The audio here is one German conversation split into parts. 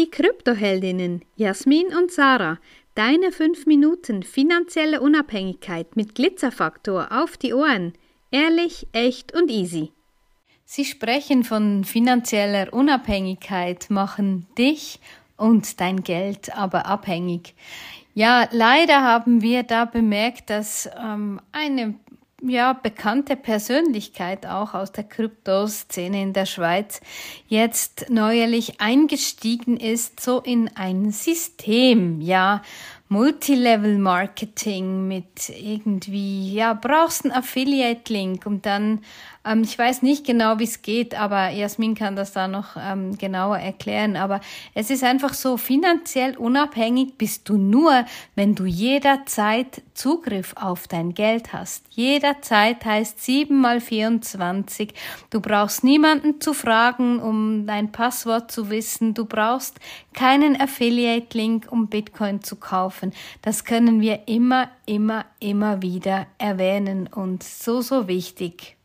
die Kryptoheldinnen Jasmin und Sarah. Deine 5 Minuten finanzielle Unabhängigkeit mit Glitzerfaktor auf die Ohren. Ehrlich, echt und easy. Sie sprechen von finanzieller Unabhängigkeit, machen dich und dein Geld aber abhängig. Ja, leider haben wir da bemerkt, dass ähm, eine ja, bekannte Persönlichkeit auch aus der Kryptoszene in der Schweiz jetzt neuerlich eingestiegen ist, so in ein System, ja, Multilevel Marketing mit irgendwie, ja, brauchst einen Affiliate-Link und dann ähm, ich weiß nicht genau, wie es geht, aber Jasmin kann das da noch ähm, genauer erklären. Aber es ist einfach so, finanziell unabhängig bist du nur, wenn du jederzeit Zugriff auf dein Geld hast. Jederzeit heißt 7 mal 24. Du brauchst niemanden zu fragen, um dein Passwort zu wissen. Du brauchst keinen Affiliate-Link, um Bitcoin zu kaufen. Das können wir immer, immer, immer wieder erwähnen und so, so wichtig.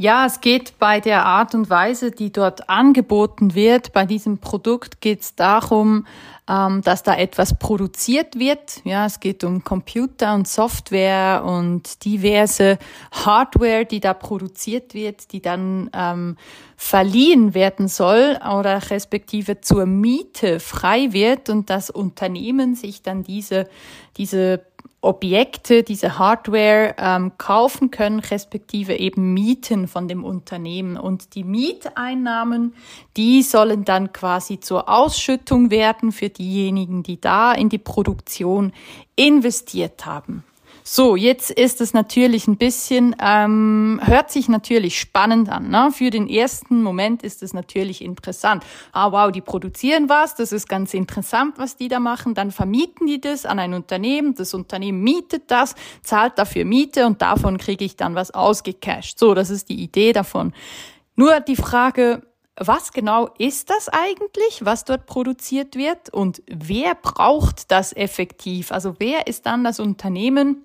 Ja, es geht bei der Art und Weise, die dort angeboten wird. Bei diesem Produkt geht es darum, ähm, dass da etwas produziert wird. Ja, es geht um Computer und Software und diverse Hardware, die da produziert wird, die dann ähm, verliehen werden soll oder respektive zur Miete frei wird und das Unternehmen sich dann diese diese Objekte, diese Hardware ähm, kaufen können, respektive eben mieten von dem Unternehmen. Und die Mieteinnahmen, die sollen dann quasi zur Ausschüttung werden für diejenigen, die da in die Produktion investiert haben. So, jetzt ist es natürlich ein bisschen, ähm, hört sich natürlich spannend an. Ne? Für den ersten Moment ist es natürlich interessant. Ah, wow, die produzieren was, das ist ganz interessant, was die da machen. Dann vermieten die das an ein Unternehmen, das Unternehmen mietet das, zahlt dafür Miete und davon kriege ich dann was ausgecasht. So, das ist die Idee davon. Nur die Frage, was genau ist das eigentlich, was dort produziert wird und wer braucht das effektiv? Also wer ist dann das Unternehmen,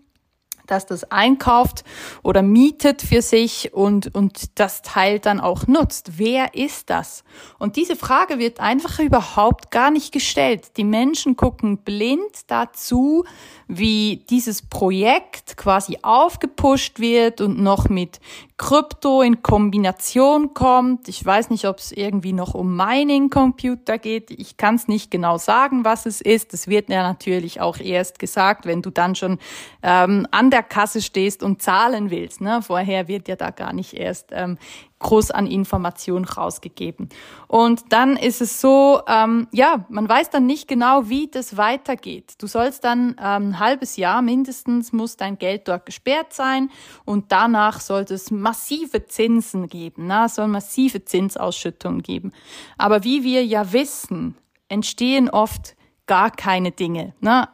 dass das einkauft oder mietet für sich und, und das Teil dann auch nutzt. Wer ist das? Und diese Frage wird einfach überhaupt gar nicht gestellt. Die Menschen gucken blind dazu, wie dieses Projekt quasi aufgepusht wird und noch mit Krypto in Kombination kommt. Ich weiß nicht, ob es irgendwie noch um Mining-Computer geht. Ich kann es nicht genau sagen, was es ist. Das wird ja natürlich auch erst gesagt, wenn du dann schon ähm, an der Kasse stehst und zahlen willst. Ne? Vorher wird ja da gar nicht erst ähm, groß an Informationen rausgegeben. Und dann ist es so, ähm, ja, man weiß dann nicht genau, wie das weitergeht. Du sollst dann ähm, ein halbes Jahr mindestens, muss dein Geld dort gesperrt sein und danach sollte es massive Zinsen geben, na, soll massive Zinsausschüttungen geben. Aber wie wir ja wissen, entstehen oft gar keine Dinge. Ne?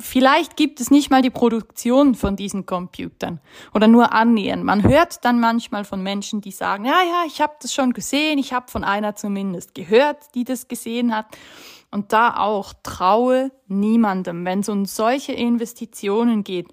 Vielleicht gibt es nicht mal die Produktion von diesen Computern oder nur annähernd. Man hört dann manchmal von Menschen, die sagen, ja, ja, ich habe das schon gesehen, ich habe von einer zumindest gehört, die das gesehen hat. Und da auch traue niemandem, wenn es um solche Investitionen geht.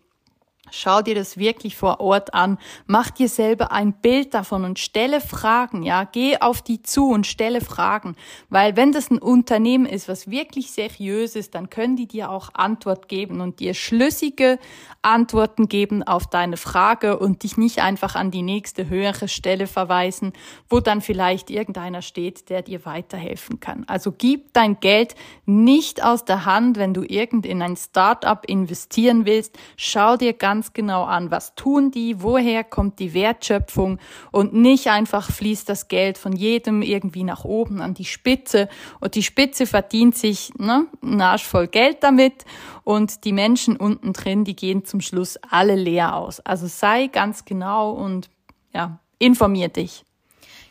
Schau dir das wirklich vor Ort an, mach dir selber ein Bild davon und stelle Fragen, ja, geh auf die zu und stelle Fragen, weil wenn das ein Unternehmen ist, was wirklich seriös ist, dann können die dir auch Antwort geben und dir schlüssige Antworten geben auf deine Frage und dich nicht einfach an die nächste höhere Stelle verweisen, wo dann vielleicht irgendeiner steht, der dir weiterhelfen kann. Also gib dein Geld nicht aus der Hand, wenn du irgend in ein Startup investieren willst, schau dir ganz ganz genau an, was tun die, woher kommt die Wertschöpfung und nicht einfach fließt das Geld von jedem irgendwie nach oben an die Spitze und die Spitze verdient sich ne, einen Arsch voll Geld damit und die Menschen unten drin, die gehen zum Schluss alle leer aus. Also sei ganz genau und ja, informier dich.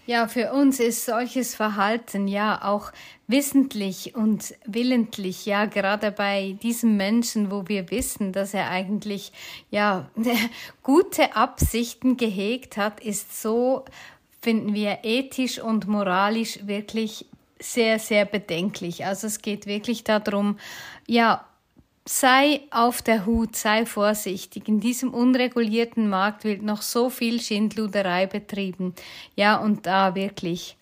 Ja, für uns ist solches Verhalten ja auch wissentlich und willentlich, ja, gerade bei diesem Menschen, wo wir wissen, dass er eigentlich, ja, gute Absichten gehegt hat, ist so, finden wir ethisch und moralisch wirklich sehr, sehr bedenklich. Also es geht wirklich darum, ja, sei auf der Hut, sei vorsichtig. In diesem unregulierten Markt wird noch so viel Schindluderei betrieben. Ja, und da wirklich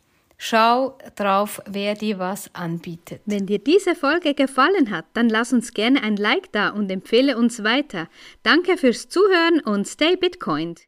Schau drauf, wer dir was anbietet. Wenn dir diese Folge gefallen hat, dann lass uns gerne ein Like da und empfehle uns weiter. Danke fürs Zuhören und stay Bitcoined.